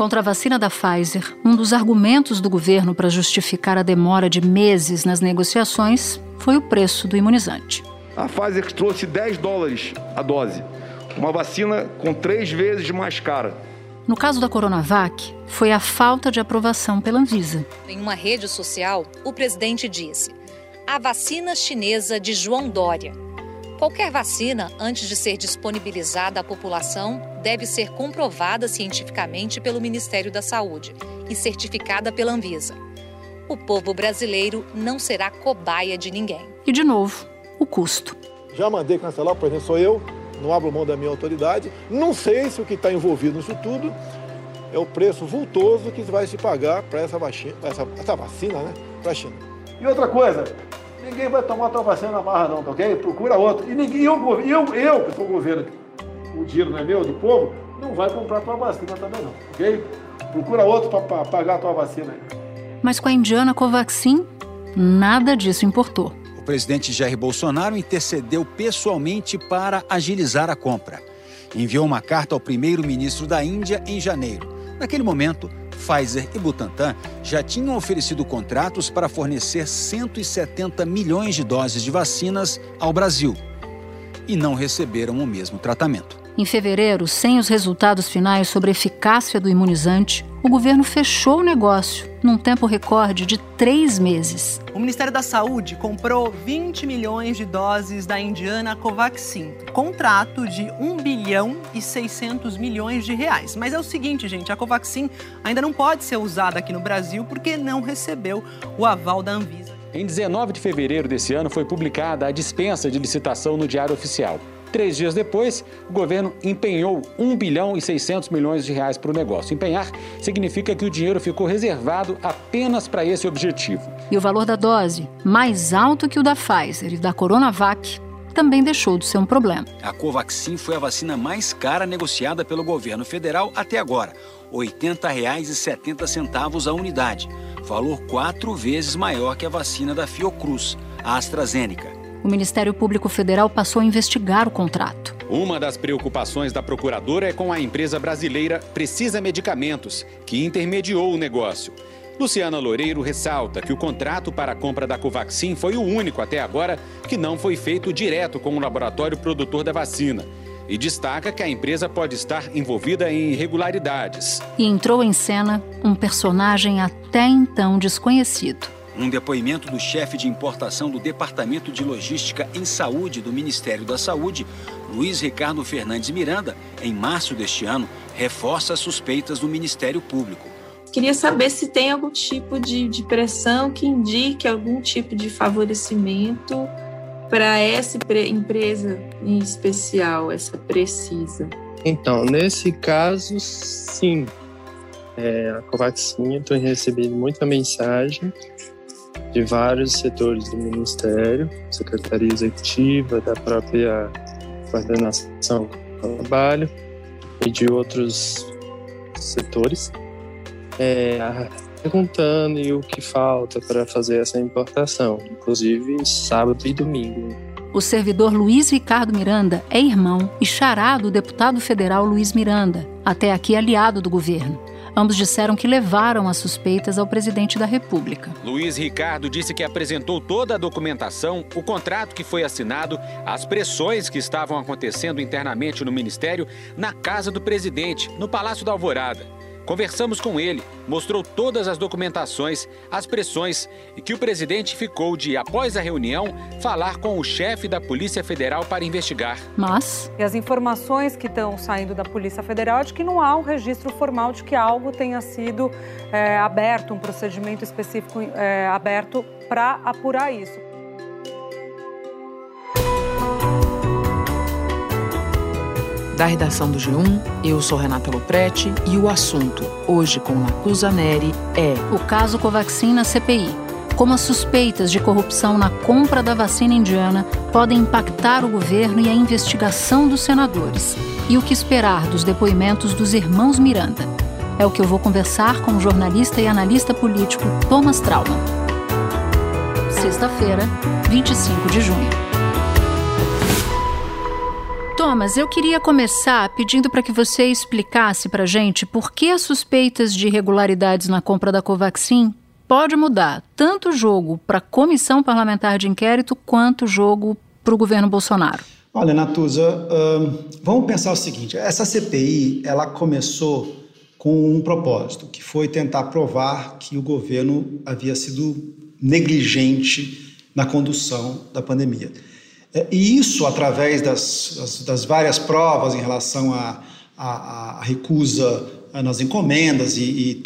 Contra a vacina da Pfizer, um dos argumentos do governo para justificar a demora de meses nas negociações foi o preço do imunizante. A Pfizer trouxe 10 dólares a dose, uma vacina com três vezes mais cara. No caso da Coronavac, foi a falta de aprovação pela Anvisa. Em uma rede social, o presidente disse: a vacina chinesa de João Dória Qualquer vacina, antes de ser disponibilizada à população, deve ser comprovada cientificamente pelo Ministério da Saúde e certificada pela Anvisa. O povo brasileiro não será cobaia de ninguém. E, de novo, o custo. Já mandei cancelar, por exemplo, sou eu, não abro mão da minha autoridade. Não sei se o que está envolvido nisso tudo é o preço vultoso que vai se pagar para essa, vacina, essa, essa vacina né, para a China. E outra coisa, Ninguém vai tomar tua vacina na marra não, tá ok? Procura outro. E ninguém, eu, eu, eu que sou o governo, o dinheiro não é meu, do povo, não vai comprar tua vacina também não, ok? Procura outro para pagar a tua vacina aí. Mas com a indiana Covaxin, nada disso importou. O presidente Jair Bolsonaro intercedeu pessoalmente para agilizar a compra. Enviou uma carta ao primeiro-ministro da Índia em janeiro. Naquele momento, Pfizer e Butantan já tinham oferecido contratos para fornecer 170 milhões de doses de vacinas ao Brasil e não receberam o mesmo tratamento. Em fevereiro, sem os resultados finais sobre a eficácia do imunizante, o governo fechou o negócio num tempo recorde de três meses. O Ministério da Saúde comprou 20 milhões de doses da indiana Covaxin, contrato de 1 bilhão e 600 milhões de reais. Mas é o seguinte, gente, a Covaxin ainda não pode ser usada aqui no Brasil porque não recebeu o aval da Anvisa. Em 19 de fevereiro desse ano foi publicada a dispensa de licitação no Diário Oficial. Três dias depois, o governo empenhou 1 bilhão e 600 milhões de reais para o negócio. Empenhar significa que o dinheiro ficou reservado apenas para esse objetivo. E o valor da dose, mais alto que o da Pfizer e da Coronavac, também deixou de ser um problema. A Covaxin foi a vacina mais cara negociada pelo governo federal até agora, R$ 80,70 a unidade, valor quatro vezes maior que a vacina da Fiocruz, a AstraZeneca o Ministério Público Federal passou a investigar o contrato. Uma das preocupações da procuradora é com a empresa brasileira Precisa Medicamentos, que intermediou o negócio. Luciana Loureiro ressalta que o contrato para a compra da Covaxin foi o único até agora que não foi feito direto com o laboratório produtor da vacina. E destaca que a empresa pode estar envolvida em irregularidades. E entrou em cena um personagem até então desconhecido um depoimento do chefe de importação do Departamento de Logística em Saúde do Ministério da Saúde, Luiz Ricardo Fernandes Miranda, em março deste ano, reforça as suspeitas do Ministério Público. Queria saber se tem algum tipo de, de pressão que indique algum tipo de favorecimento para essa empresa em especial, essa precisa. Então, nesse caso, sim. É, a Covaxin, eu tenho recebido muita mensagem de vários setores do Ministério, Secretaria Executiva, da própria coordenação do trabalho e de outros setores, é, perguntando o que falta para fazer essa importação, inclusive sábado e domingo. O servidor Luiz Ricardo Miranda é irmão e xará do deputado federal Luiz Miranda, até aqui aliado do governo. Ambos disseram que levaram as suspeitas ao presidente da República. Luiz Ricardo disse que apresentou toda a documentação, o contrato que foi assinado, as pressões que estavam acontecendo internamente no ministério, na casa do presidente, no Palácio da Alvorada. Conversamos com ele, mostrou todas as documentações, as pressões e que o presidente ficou de, após a reunião, falar com o chefe da Polícia Federal para investigar. Mas. E as informações que estão saindo da Polícia Federal é de que não há um registro formal de que algo tenha sido é, aberto, um procedimento específico é, aberto para apurar isso. Da redação do G1, eu sou Renata Loprete e o assunto, hoje com Nacusa Neri, é o caso Covaxin na CPI. Como as suspeitas de corrupção na compra da vacina indiana podem impactar o governo e a investigação dos senadores. E o que esperar dos depoimentos dos irmãos Miranda. É o que eu vou conversar com o jornalista e analista político Thomas Trauman. Sexta-feira, 25 de junho. Thomas, eu queria começar pedindo para que você explicasse para gente por que as suspeitas de irregularidades na compra da Covaxin pode mudar tanto o jogo para a comissão parlamentar de inquérito quanto o jogo para o governo Bolsonaro. Olha, Natuza, vamos pensar o seguinte: essa CPI ela começou com um propósito, que foi tentar provar que o governo havia sido negligente na condução da pandemia. É, e isso, através das, das, das várias provas em relação à recusa nas encomendas e, e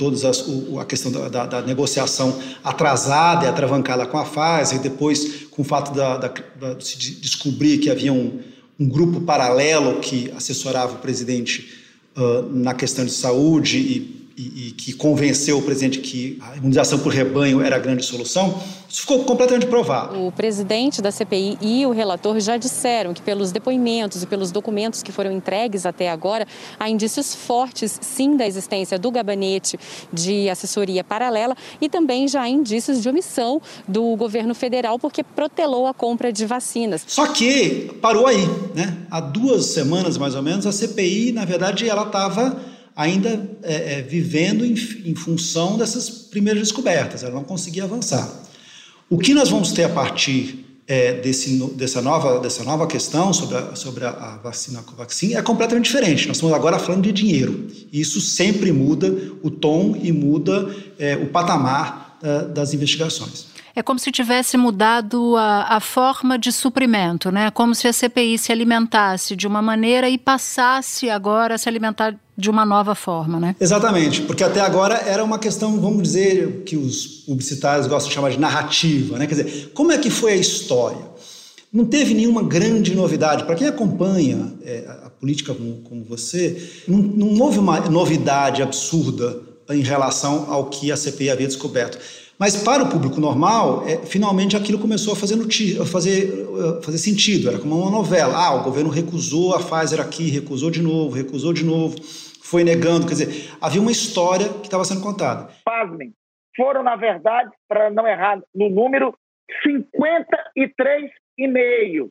a questão da, da, da, negociação atrasada e atravancada com a Pfizer, e depois com o fato da, de se descobrir que havia um, um grupo paralelo que assessorava o presidente uh, na questão de saúde e e, e, que convenceu o presidente que a imunização por rebanho era a grande solução, isso ficou completamente provado. O presidente da CPI e o relator já disseram que, pelos depoimentos e pelos documentos que foram entregues até agora, há indícios fortes, sim, da existência do gabinete de assessoria paralela e também já há indícios de omissão do governo federal, porque protelou a compra de vacinas. Só que parou aí, né? Há duas semanas, mais ou menos, a CPI, na verdade, ela estava ainda é, é, vivendo em, em função dessas primeiras descobertas, ela não conseguia avançar. O que nós vamos ter a partir é, desse, dessa, nova, dessa nova questão sobre a, sobre a, vacina Covaxin é completamente diferente. Nós estamos agora falando de dinheiro. E isso sempre muda o tom e muda é, o patamar é, das investigações. É como se tivesse mudado a, a forma de suprimento, né? Como se a CPI se alimentasse de uma maneira e passasse agora a se alimentar de uma nova forma, né? Exatamente, porque até agora era uma questão, vamos dizer, que os publicitários gostam de chamar de narrativa, né? Quer dizer, como é que foi a história? Não teve nenhuma grande novidade. Para quem acompanha é, a política como, como você, não, não houve uma novidade absurda em relação ao que a CPI havia descoberto. Mas para o público normal, é, finalmente aquilo começou a fazer, fazer, fazer sentido. Era como uma novela. Ah, o governo recusou a Pfizer aqui, recusou de novo, recusou de novo, foi negando. Quer dizer, havia uma história que estava sendo contada. Pasmem, foram, na verdade, para não errar no número, 53,5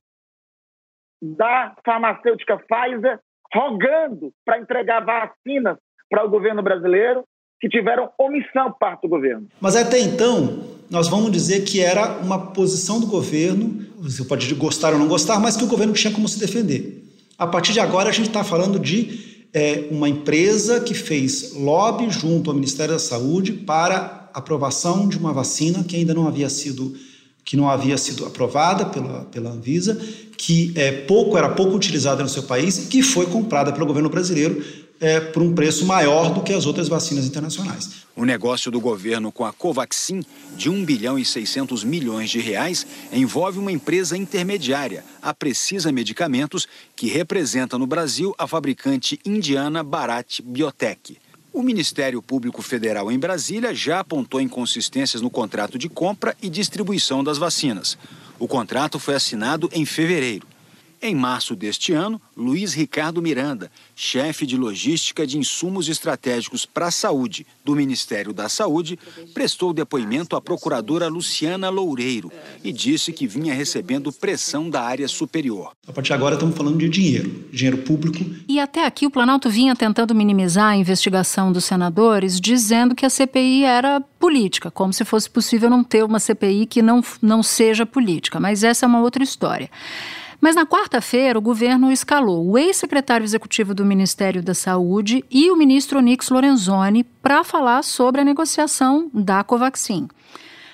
da farmacêutica Pfizer rogando para entregar vacinas para o governo brasileiro que tiveram omissão por parte do governo. Mas até então, nós vamos dizer que era uma posição do governo, você pode gostar ou não gostar, mas que o governo tinha como se defender. A partir de agora, a gente está falando de é, uma empresa que fez lobby junto ao Ministério da Saúde para aprovação de uma vacina que ainda não havia sido que não havia sido aprovada pela, pela Anvisa, que é pouco era pouco utilizada no seu país e que foi comprada pelo governo brasileiro é, por um preço maior do que as outras vacinas internacionais. O negócio do governo com a Covaxin, de 1 bilhão e 600 milhões de reais, envolve uma empresa intermediária, a Precisa Medicamentos, que representa no Brasil a fabricante indiana Bharat Biotech. O Ministério Público Federal em Brasília já apontou inconsistências no contrato de compra e distribuição das vacinas. O contrato foi assinado em fevereiro. Em março deste ano, Luiz Ricardo Miranda, chefe de logística de insumos estratégicos para a saúde do Ministério da Saúde, prestou depoimento à procuradora Luciana Loureiro e disse que vinha recebendo pressão da área superior. A partir de agora estamos falando de dinheiro, dinheiro público. E até aqui o Planalto vinha tentando minimizar a investigação dos senadores, dizendo que a CPI era política, como se fosse possível não ter uma CPI que não, não seja política. Mas essa é uma outra história. Mas na quarta-feira, o governo escalou o ex-secretário executivo do Ministério da Saúde e o ministro Onix Lorenzoni para falar sobre a negociação da Covaxin.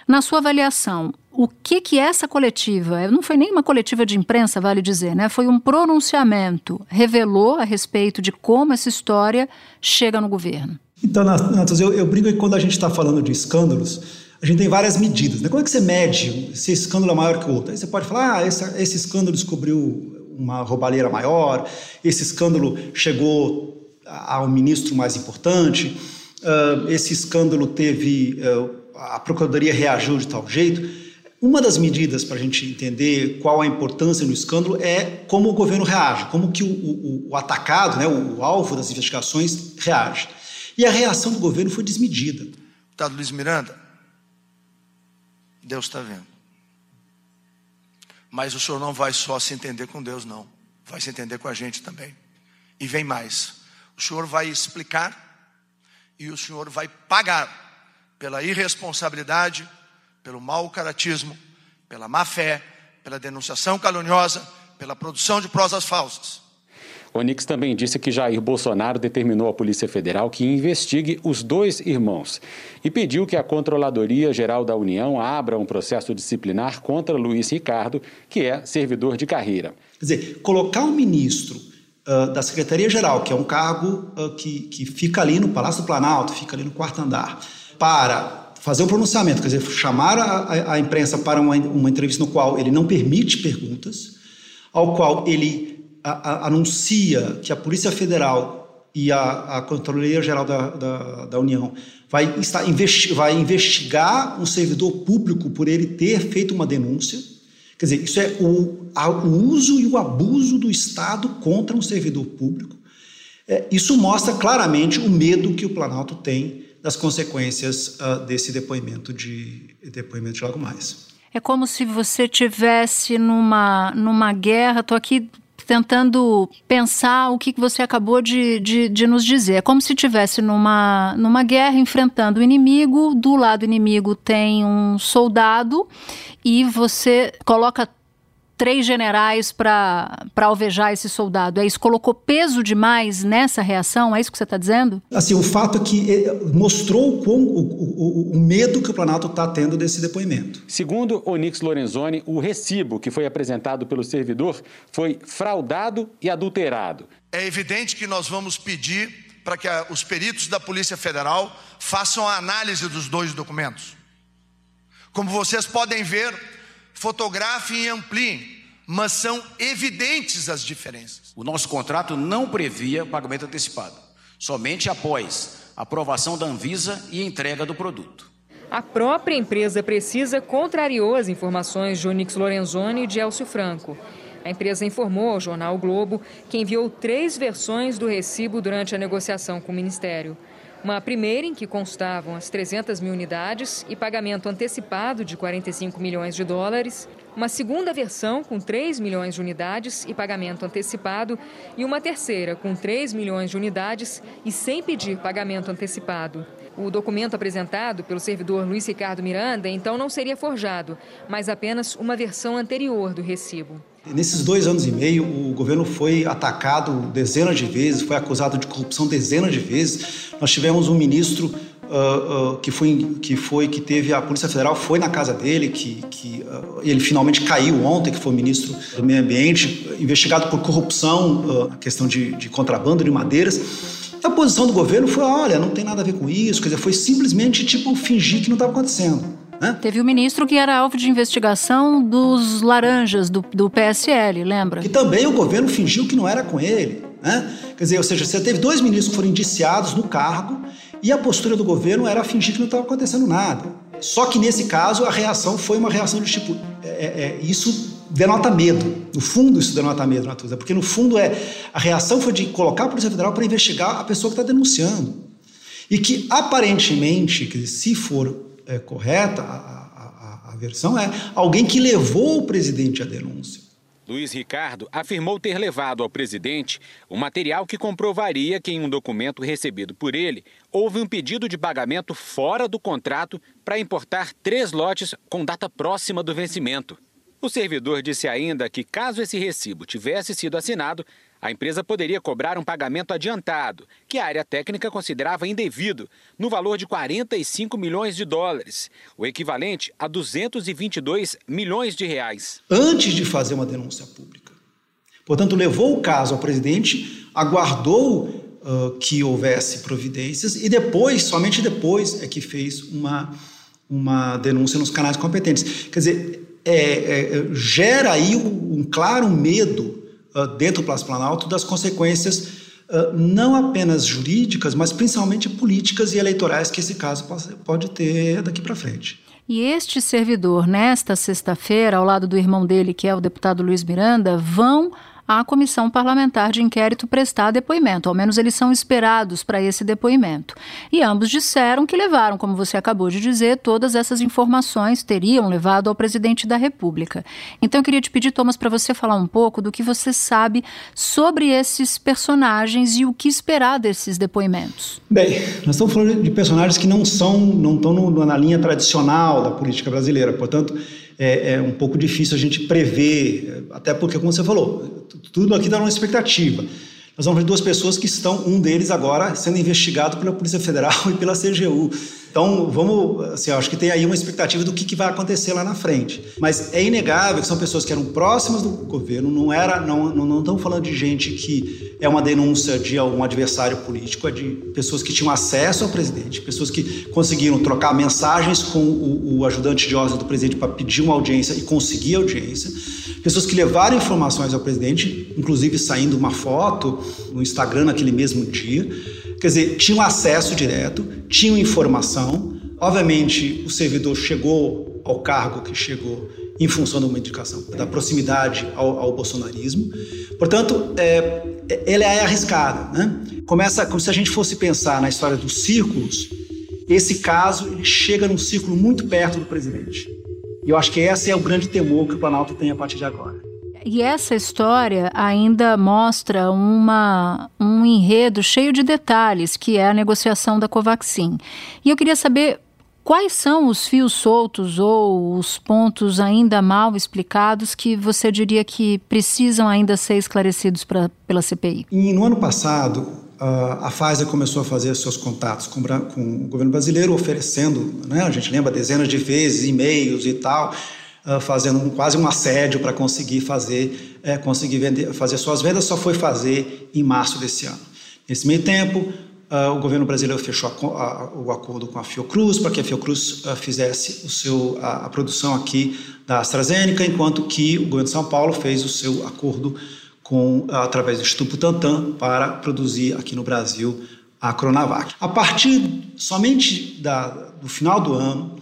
Na sua avaliação, o que que essa coletiva, não foi nem uma coletiva de imprensa, vale dizer, né? Foi um pronunciamento, revelou a respeito de como essa história chega no governo. Então, Natas, eu, eu brinco que quando a gente está falando de escândalos, a gente tem várias medidas. Né? Como é que você mede se esse escândalo é maior que o outro? Aí você pode falar, ah, esse, esse escândalo descobriu uma roubalheira maior, esse escândalo chegou ao ministro mais importante, uh, esse escândalo teve. Uh, a Procuradoria reagiu de tal jeito. Uma das medidas para a gente entender qual a importância do escândalo é como o governo reage, como que o, o, o atacado, né, o, o, alvo das investigações reage. E a reação do governo foi desmedida. Deputado Luiz Miranda, Deus está vendo. Mas o senhor não vai só se entender com Deus, não. vai se entender com a gente também. E vem mais. O senhor vai explicar e o senhor vai pagar pela irresponsabilidade, pelo mau caratismo, pela má fé, pela denunciação caluniosa, pela produção de prosas falsas. Onix também disse que Jair Bolsonaro determinou à Polícia Federal que investigue os dois irmãos e pediu que a Controladoria Geral da União abra um processo disciplinar contra Luiz Ricardo, que é servidor de carreira. Quer dizer, colocar um ministro uh, da Secretaria-Geral, que é um cargo uh, que, que fica ali no Palácio do Planalto, fica ali no quarto andar, para fazer um pronunciamento, quer dizer, chamar a, a, imprensa para uma, uma entrevista no qual ele não permite perguntas, ao qual ele a, a, anuncia que a Polícia Federal e a, a Geral da, da, da, União vai, estar, investi vai investigar um servidor público por ele ter feito uma denúncia. Quer dizer, isso é o, o uso e o abuso do Estado contra um servidor público. É, isso mostra claramente o medo que o Planalto tem das consequências uh, desse depoimento de depoimento de logo mais. É como se você tivesse numa numa guerra. Estou aqui tentando pensar o que você acabou de, de, de nos dizer. É como se estivesse numa, numa guerra enfrentando o inimigo, do lado inimigo tem um soldado e você coloca três generais para alvejar esse soldado. É isso? Colocou peso demais nessa reação? É isso que você está dizendo? Assim, o fato é que eh, mostrou o, o, o, medo que o Planalto está tendo desse depoimento. Segundo Onix Lorenzoni, o recibo que foi apresentado pelo servidor foi fraudado e adulterado. É evidente que nós vamos pedir para que a, os peritos da Polícia Federal façam a análise dos dois documentos. Como vocês podem ver, fotografem e ampliem, mas são evidentes as diferenças. O nosso contrato não previa pagamento antecipado, somente após aprovação da Anvisa e entrega do produto. A própria empresa Precisa contrariou as informações de Onix Lorenzoni e de Elcio Franco. A empresa informou ao jornal o Globo que enviou três versões do recibo durante a negociação com o Ministério. Uma primeira em que constavam as 300 mil unidades e pagamento antecipado de 45 milhões de dólares. Uma segunda versão com 3 milhões de unidades e pagamento antecipado. E uma terceira com 3 milhões de unidades e sem pedir pagamento antecipado. O documento apresentado pelo servidor Luiz Ricardo Miranda então não seria forjado, mas apenas uma versão anterior do recibo. Nesses dois anos e meio, o governo foi atacado dezenas de vezes, foi acusado de corrupção dezenas de vezes. Nós tivemos um ministro uh, uh, que, foi, que foi que teve a Polícia Federal foi na casa dele, que, que uh, ele finalmente caiu ontem, que foi ministro do Meio Ambiente, investigado por corrupção, a questão de, de contrabando de madeiras. E a posição do governo foi: olha, não tem nada a ver com isso, quer dizer, foi simplesmente tipo fingir que não estava acontecendo. Né? Teve o ministro que era alvo de investigação dos laranjas do, do PSL, lembra? Que também o governo fingiu que não era com ele. Né? Quer dizer, ou seja, você teve dois ministros que foram indiciados no cargo e a postura do governo era fingir que não estava acontecendo nada. Só que nesse caso a reação foi uma reação de tipo: é, é, é isso denota medo. No fundo, isso denota medo, Natuza, porque no fundo é a reação foi de colocar a Polícia Federal para investigar a pessoa que está denunciando. E que aparentemente, se for é, correta, a, a, a versão é alguém que levou o presidente à denúncia. Luiz Ricardo afirmou ter levado ao presidente um material que comprovaria que, em um documento recebido por ele, houve um pedido de pagamento fora do contrato para importar três lotes com data próxima do vencimento. O servidor disse ainda que, caso esse recibo tivesse sido assinado, a empresa poderia cobrar um pagamento adiantado, que a área técnica considerava indevido, no valor de 45 milhões de dólares, o equivalente a 222 milhões de reais. Antes de fazer uma denúncia pública. Portanto, levou o caso ao presidente, aguardou uh, que houvesse providências e depois, somente depois, é que fez uma, uma denúncia nos canais competentes. Quer dizer, é, é, gera aí um, um claro medo ah, dentro do Palácio Planalto das consequências Uh, não apenas jurídicas, mas principalmente políticas e eleitorais que esse caso pode ter daqui para frente. E este servidor, nesta sexta-feira, ao lado do irmão dele, que é o deputado Luiz Miranda, vão à comissão parlamentar de inquérito prestar depoimento. Ao menos eles são esperados para esse depoimento. E ambos disseram que levaram, como você acabou de dizer, todas essas informações teriam levado ao presidente da República. Então eu queria te pedir, Thomas, para você falar um pouco do que você sabe sobre esses personagens e o que esperar desses depoimentos. Bem, nós estamos falando de personagens que não são, não estão no, na linha tradicional da política brasileira. Portanto, é, é, um pouco difícil a gente prever, até porque, como você falou, tudo aqui dá uma expectativa. Nós vamos ver duas pessoas que estão, um deles agora sendo investigado pela Polícia Federal e pela CGU. Então, vamos, assim, acho que tem aí uma expectativa do que, que, vai acontecer lá na frente. Mas é inegável que são pessoas que eram próximas do governo, não era, não, não, não estamos falando de gente que é uma denúncia de algum adversário político, é de pessoas que tinham acesso ao presidente, pessoas que conseguiram trocar mensagens com o, o ajudante de ordem do presidente para pedir uma audiência e conseguir audiência, pessoas que levaram informações ao presidente, inclusive saindo uma foto no Instagram naquele mesmo dia. Quer dizer, tinham acesso direto, tinham informação. Obviamente, o servidor chegou ao cargo que chegou em função de uma indicação da proximidade ao, ao bolsonarismo. Portanto, é, ela é arriscada. Né? Começa como se a gente fosse pensar na história dos círculos. Esse caso ele chega num círculo muito perto do presidente. E eu acho que esse é o grande temor que o Planalto tem a partir de agora. E essa história ainda mostra uma, um enredo cheio de detalhes, que é a negociação da Covaxin. E eu queria saber quais são os fios soltos ou os pontos ainda mal explicados que você diria que precisam ainda ser esclarecidos pra, pela CPI. E no ano passado, a Pfizer começou a fazer seus contatos com, com o governo brasileiro, oferecendo, né, a gente lembra dezenas de vezes, e-mails e tal, uh, fazendo quase um assédio para conseguir fazer, é, conseguir vender, fazer suas vendas, só foi fazer em março desse ano. Nesse meio tempo, uh, o governo brasileiro fechou a, a, o acordo com a Fiocruz para que a Fiocruz uh, fizesse o seu, a, a, produção aqui da AstraZeneca, enquanto que o governo de São Paulo fez o seu acordo com, através do Instituto Butantan para produzir aqui no Brasil a Coronavac. A partir somente da, do final do ano,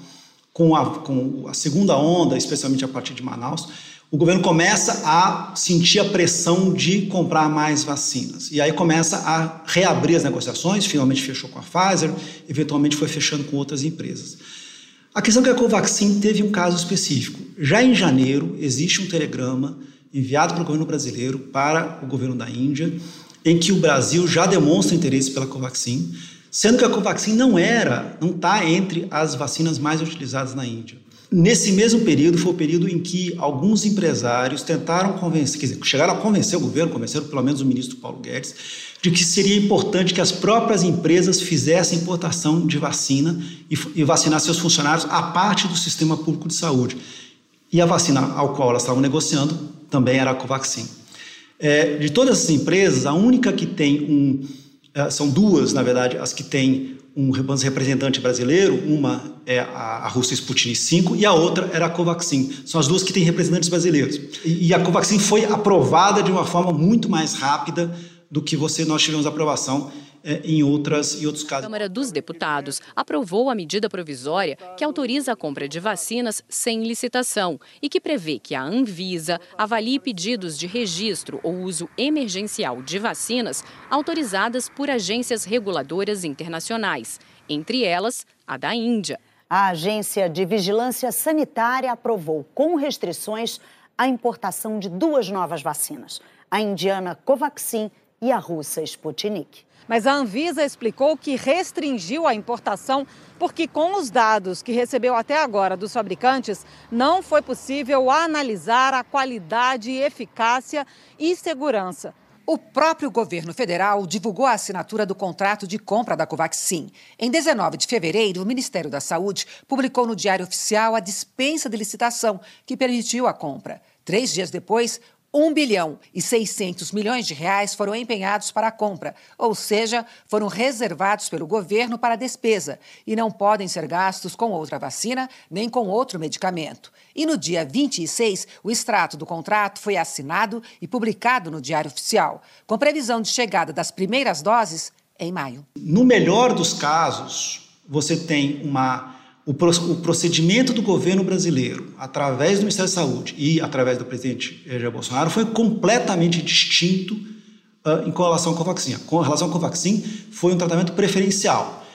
com a, com a segunda onda, especialmente a partir de Manaus, o governo começa a sentir a pressão de comprar mais vacinas. E aí começa a reabrir as negociações, finalmente fechou com a Pfizer, eventualmente foi fechando com outras empresas. A questão é que a Covaxin teve um caso específico. Já em janeiro, existe um telegrama enviado pelo governo brasileiro para o governo da Índia, em que o Brasil já demonstra interesse pela Covaxin, sendo que a Covaxin não era, não está entre as vacinas mais utilizadas na Índia. Nesse mesmo período foi o período em que alguns empresários tentaram convencer, quer dizer, chegaram a convencer o governo, convenceram pelo menos o ministro Paulo Guedes, de que seria importante que as próprias empresas fizessem importação de vacina e, e vacinassem seus funcionários a parte do sistema público de saúde. E a vacina ao qual elas estavam negociando também era a Covaxin. É, de todas essas empresas, a única que tem um são duas, na verdade, as que têm um representante brasileiro, uma é a, Rússia Sputnik 5 e a outra era a Covaxin. São as duas que têm representantes brasileiros. E, a Covaxin foi aprovada de uma forma muito mais rápida do que você nós tivemos aprovação é, em, outras, em outros casos. A Câmara dos Deputados aprovou a medida provisória que autoriza a compra de vacinas sem licitação e que prevê que a Anvisa avalie pedidos de registro ou uso emergencial de vacinas autorizadas por agências reguladoras internacionais, entre elas a da Índia. A Agência de Vigilância Sanitária aprovou com restrições a importação de duas novas vacinas, a indiana Covaxin e a russa Sputnik. Mas a Anvisa explicou que restringiu a importação porque, com os dados que recebeu até agora dos fabricantes, não foi possível analisar a qualidade, eficácia e segurança. O próprio governo federal divulgou a assinatura do contrato de compra da Covaxin. Em 19 de fevereiro, o Ministério da Saúde publicou no Diário Oficial a dispensa de licitação que permitiu a compra. Três dias depois, 1 bilhão e 600 milhões de reais foram empenhados para a compra, ou seja, foram reservados pelo governo para despesa e não podem ser gastos com outra vacina nem com outro medicamento. E no dia 26, o extrato do contrato foi assinado e publicado no Diário Oficial, com previsão de chegada das primeiras doses em maio. No melhor dos casos, você tem uma o, procedimento do governo brasileiro, através do Ministério da Saúde e através do presidente Jair Bolsonaro, foi completamente distinto uh, em relação com a vacina. Com relação com a vacina, foi um tratamento preferencial.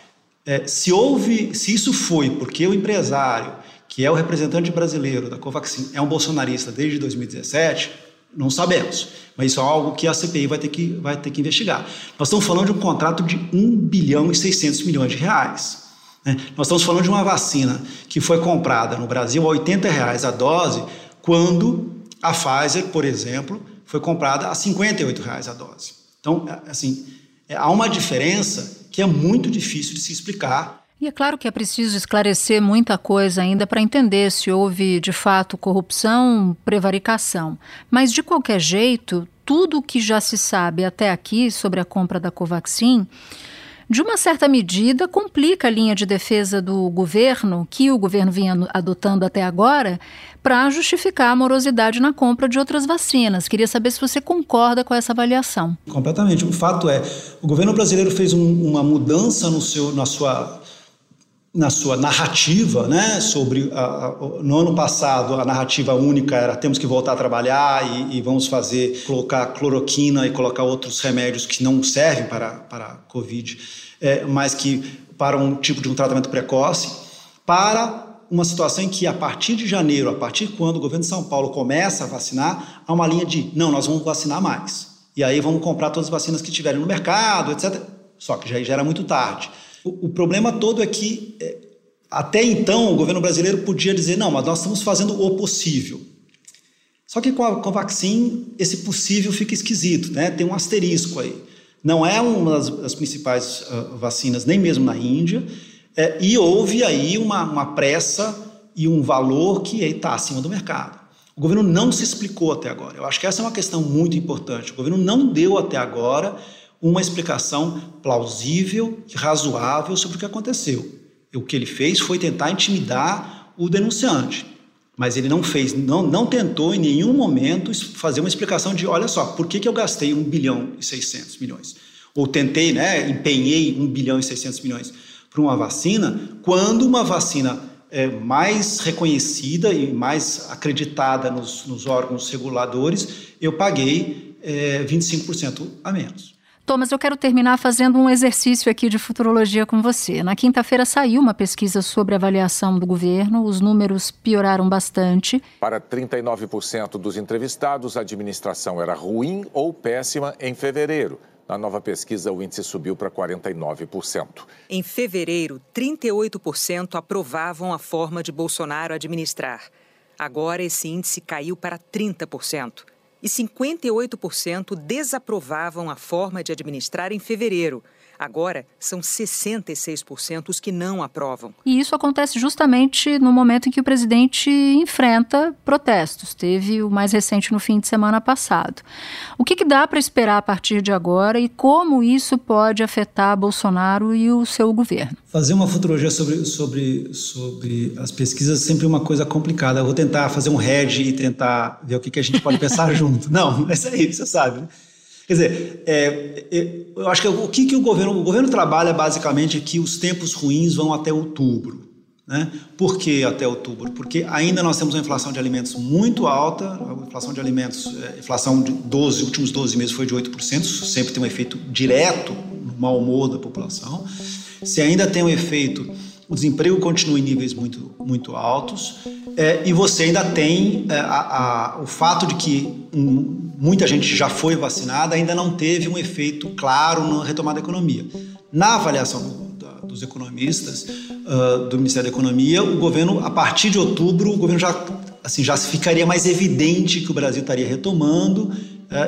É, se houve, se isso foi porque o empresário, que é o representante brasileiro da Covaxin, é um bolsonarista desde 2017, não sabemos. Mas isso é algo que a CPI vai ter que, vai ter que investigar. Nós estamos falando de um contrato de 1 bilhão e 600 milhões de reais. Né? Nós estamos falando de uma vacina que foi comprada no Brasil a 80 reais a dose, quando a Pfizer, por exemplo, foi comprada a 58 reais a dose. Então, é, assim, é, há uma diferença que é muito difícil de se explicar. E é claro que é preciso esclarecer muita coisa ainda para entender se houve de fato corrupção, prevaricação. Mas de qualquer jeito, tudo o que já se sabe até aqui sobre a compra da Covaxin de uma certa medida, complica a linha de defesa do governo, que o governo vinha adotando até agora, para justificar a morosidade na compra de outras vacinas. Queria saber se você concorda com essa avaliação. Completamente. O fato é, o governo brasileiro fez um, uma mudança no seu, na sua na sua narrativa, né, sobre a, no ano passado a narrativa única era temos que voltar a trabalhar e, e, vamos fazer colocar cloroquina e colocar outros remédios que não servem para para a covid, é, mas que para um tipo de um tratamento precoce, para uma situação em que a partir de janeiro, a partir quando o governo de São Paulo começa a vacinar, há uma linha de não, nós vamos vacinar mais e aí vamos comprar todas as vacinas que tiverem no mercado, etc. Só que já, já era muito tarde. O, o problema todo é que, é, até então, o governo brasileiro podia dizer: não, mas nós estamos fazendo o possível. Só que com a, vacina, esse possível fica esquisito, né? tem um asterisco aí. Não é uma das, das principais uh, vacinas, nem mesmo na Índia, é, e houve aí uma, uma pressa e um valor que está acima do mercado. O governo não se explicou até agora. Eu acho que essa é uma questão muito importante. O governo não deu até agora uma explicação plausível, razoável sobre o que aconteceu. O que ele fez foi tentar intimidar o denunciante, mas ele não fez, não, não tentou em nenhum momento fazer uma explicação de, olha só, por que, que eu gastei 1 bilhão e 600 milhões? Ou tentei, né, empenhei 1 bilhão e 600 milhões para uma vacina, quando uma vacina é, mais reconhecida e mais acreditada nos, nos órgãos reguladores, eu paguei é, 25% a menos. Thomas, eu quero terminar fazendo um exercício aqui de futurologia com você. Na quinta-feira saiu uma pesquisa sobre avaliação do governo, os números pioraram bastante. Para 39% dos entrevistados, a administração era ruim ou péssima em fevereiro. Na nova pesquisa, o índice subiu para 49%. Em fevereiro, 38% aprovavam a forma de Bolsonaro administrar. Agora, esse índice caiu para 30% e 58% desaprovavam a forma de administrar em fevereiro. Agora, são 66% os que não aprovam. E isso acontece justamente no momento em que o presidente enfrenta protestos. Teve o mais recente no fim de semana passado. O que, que dá para esperar a partir de agora e como isso pode afetar Bolsonaro e o seu governo? Fazer uma futurologia sobre, sobre, sobre as pesquisas é sempre uma coisa complicada. Eu vou tentar fazer um hedge e tentar ver o que, que a gente pode pensar junto. Não, mas é isso, você sabe. Né? Quer dizer, é, é, eu acho que o que, que o governo. O governo trabalha basicamente que os tempos ruins vão até outubro. Né? Por que até outubro? Porque ainda nós temos uma inflação de alimentos muito alta, a inflação de alimentos, a é, inflação de 12, últimos 12 meses foi de 8%, isso sempre tem um efeito direto no mau humor da população. Se ainda tem um efeito, o desemprego continua em níveis muito, muito altos, é, e você ainda tem é, a, a, o fato de que um, muita gente já foi vacinada, ainda não teve um efeito claro na retomada da economia. Na avaliação dos economistas uh, do Ministério da Economia, o governo, a partir de outubro, o governo já, assim, já ficaria mais evidente que o Brasil estaria retomando uh,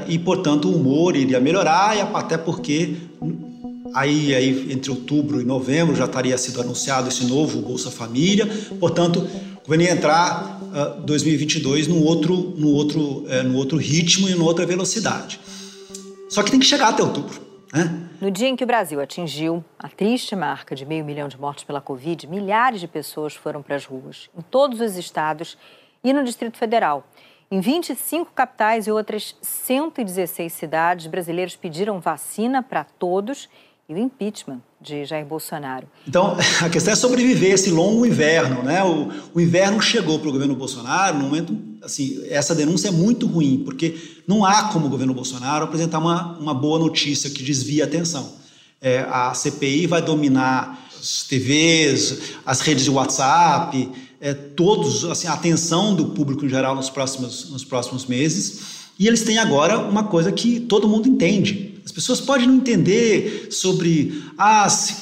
e, portanto, o humor iria melhorar, e até porque aí, aí entre outubro e novembro já estaria sido anunciado esse novo Bolsa Família, portanto ia entrar uh, 2022 num outro, num, outro, é, outro ritmo e numa outra velocidade. Só que tem que chegar até outubro. Né? No dia em que o Brasil atingiu a triste marca de meio milhão de mortes pela Covid, milhares de pessoas foram para as ruas, em todos os estados e no Distrito Federal. Em 25 capitais e outras 116 cidades, brasileiros pediram vacina para todos e o impeachment de Jair Bolsonaro. Então, a questão é sobreviver esse longo inverno, né? O, o inverno chegou para o governo Bolsonaro no momento, assim, essa denúncia é muito ruim, porque não há como o governo Bolsonaro apresentar uma, uma boa notícia que desvia a atenção. É, a CPI vai dominar as TVs, as redes de WhatsApp, é, todos, assim, a atenção do público em geral nos próximos, nos próximos meses. E eles têm agora uma coisa que todo mundo entende. As pessoas podem não entender sobre ah, se,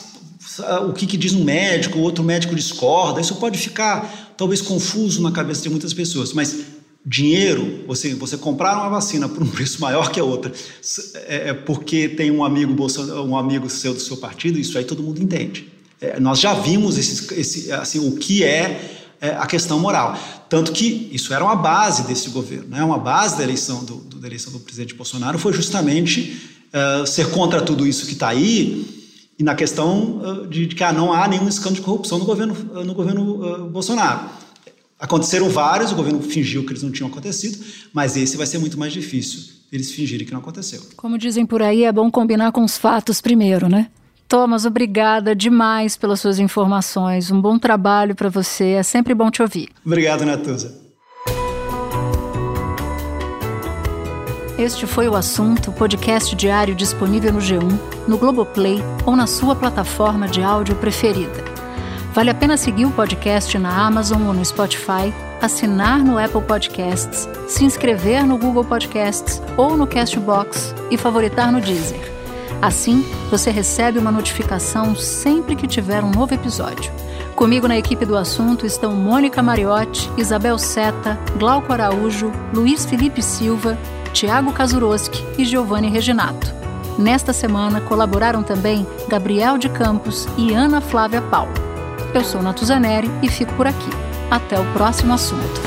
o que, que, diz um médico, o outro médico discorda. Isso pode ficar talvez confuso na cabeça de muitas pessoas, mas dinheiro, você, você comprar uma vacina por um preço maior que a outra, é, é porque tem um amigo, um amigo seu do seu partido, isso aí todo mundo entende. É, nós já vimos esse, esse, assim, o que é, é, a questão moral. Tanto que isso era uma base desse governo, né? uma base da eleição do, do da eleição do presidente Bolsonaro foi justamente uh, ser contra tudo isso que está aí e na questão uh, de, de, que ah, não há nenhum escândalo de corrupção no governo, uh, no governo Bolsonaro. Aconteceram vários, o governo fingiu que eles não tinham acontecido, mas esse vai ser muito mais difícil eles fingirem que não aconteceu. Como dizem por aí, é bom combinar com os fatos primeiro, né? Thomas, obrigada demais pelas suas informações. Um bom trabalho para você. É sempre bom te ouvir. Obrigado, Natuza. Este foi o assunto, podcast diário disponível no G1, no Globoplay ou na sua plataforma de áudio preferida. Vale a pena seguir o podcast na Amazon ou no Spotify, assinar no Apple Podcasts, se inscrever no Google Podcasts ou no Castbox e favoritar no Deezer. Assim, você recebe uma notificação sempre que tiver um novo episódio. Comigo na equipe do assunto estão Mônica Mariotti, Isabel Seta, Glauco Araújo, Luiz Felipe Silva, Tiago Kazuroski e Giovanni Reginato. Nesta semana colaboraram também Gabriel de Campos e Ana Flávia Paulo. Eu sou Natuzaneri e fico por aqui. Até o próximo assunto.